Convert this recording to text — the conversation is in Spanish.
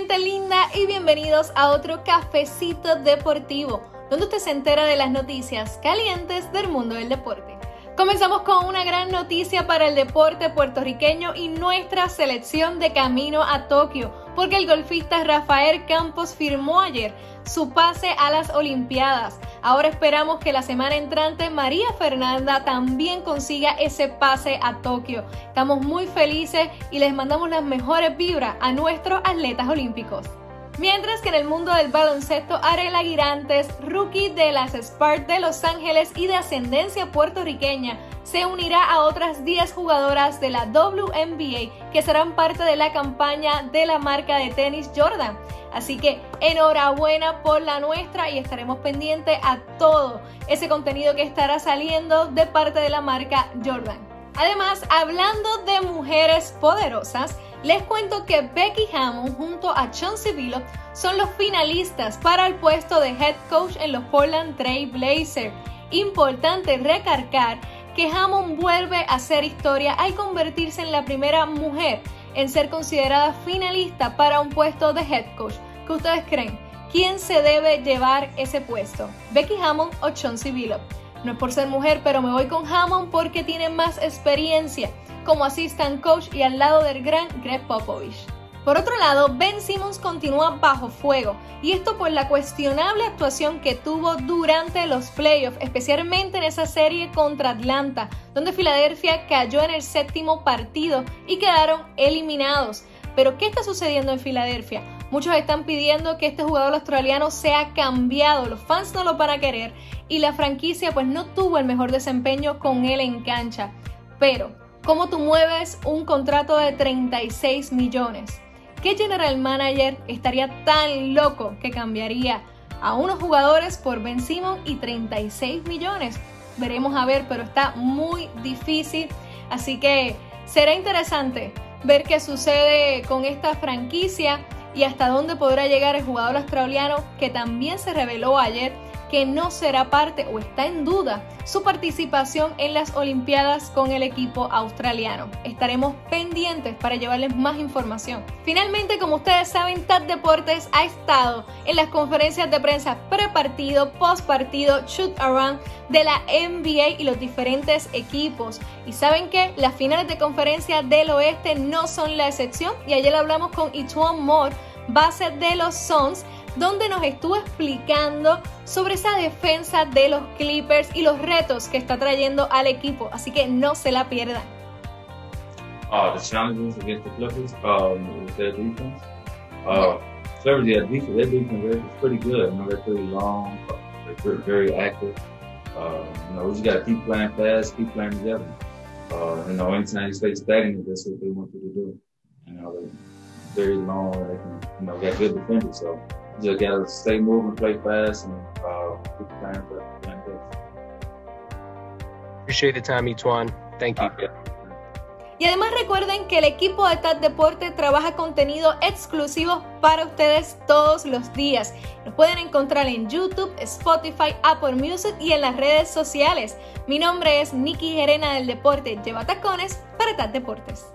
gente linda y bienvenidos a otro cafecito deportivo, donde usted se entera de las noticias calientes del mundo del deporte. Comenzamos con una gran noticia para el deporte puertorriqueño y nuestra selección de camino a Tokio, porque el golfista Rafael Campos firmó ayer su pase a las Olimpiadas. Ahora esperamos que la semana entrante María Fernanda también consiga ese pase a Tokio. Estamos muy felices y les mandamos las mejores vibras a nuestros atletas olímpicos. Mientras que en el mundo del baloncesto, Arela Girantes, rookie de las Sparks de Los Ángeles y de ascendencia puertorriqueña, se unirá a otras 10 jugadoras de la WNBA que serán parte de la campaña de la marca de tenis Jordan. Así que enhorabuena por la nuestra y estaremos pendientes a todo ese contenido que estará saliendo de parte de la marca Jordan. Además, hablando de mujeres poderosas, les cuento que Becky Hammond junto a Chauncey Billups son los finalistas para el puesto de head coach en los Portland Trail Blazers. Importante recargar que Hammond vuelve a hacer historia al convertirse en la primera mujer en ser considerada finalista para un puesto de head coach. ¿Qué ustedes creen? ¿Quién se debe llevar ese puesto? ¿Becky Hammond o Chauncey Billups? No es por ser mujer, pero me voy con Hammond porque tiene más experiencia como assistant coach y al lado del gran Greg Popovich. Por otro lado, Ben Simmons continúa bajo fuego, y esto por la cuestionable actuación que tuvo durante los playoffs, especialmente en esa serie contra Atlanta, donde Filadelfia cayó en el séptimo partido y quedaron eliminados. Pero, ¿qué está sucediendo en Filadelfia? Muchos están pidiendo que este jugador australiano sea cambiado, los fans no lo van a querer y la franquicia pues no tuvo el mejor desempeño con él en cancha. Pero, ¿Cómo tú mueves un contrato de 36 millones? ¿Qué general manager estaría tan loco que cambiaría a unos jugadores por Ben Simon y 36 millones? Veremos a ver, pero está muy difícil. Así que será interesante ver qué sucede con esta franquicia y hasta dónde podrá llegar el jugador australiano que también se reveló ayer que no será parte o está en duda su participación en las Olimpiadas con el equipo australiano. Estaremos pendientes para llevarles más información. Finalmente, como ustedes saben, TAD Deportes ha estado en las conferencias de prensa pre-partido, post-partido, shoot around de la NBA y los diferentes equipos. Y saben que las finales de conferencia del oeste no son la excepción. Y ayer hablamos con Ituan Moore, base de los Suns, donde nos estuvo explicando sobre esa defensa de los Clippers y los retos que está trayendo al equipo. Así que no se la pierdan. Uh, the challenges against the Clippers um, with their defense. Uh, Clippers, yeah, defense, their defense is pretty good. You know, they're pretty long, they're very active. Uh, you know, we just got to keep playing fast, keep playing together. Uh, you know, anytime you stay stagnant, that's what they want you to do. You know, they're very long, they can, you know, got good defenders, so just gotta stay moving, play fast, and uh, keep playing for Appreciate the time, Ituan. Thank you. Okay. Y además recuerden que el equipo de TAD Deporte trabaja contenido exclusivo para ustedes todos los días. Nos pueden encontrar en YouTube, Spotify, Apple Music y en las redes sociales. Mi nombre es Nikki Gerena del Deporte. Lleva tacones para TAD Deportes.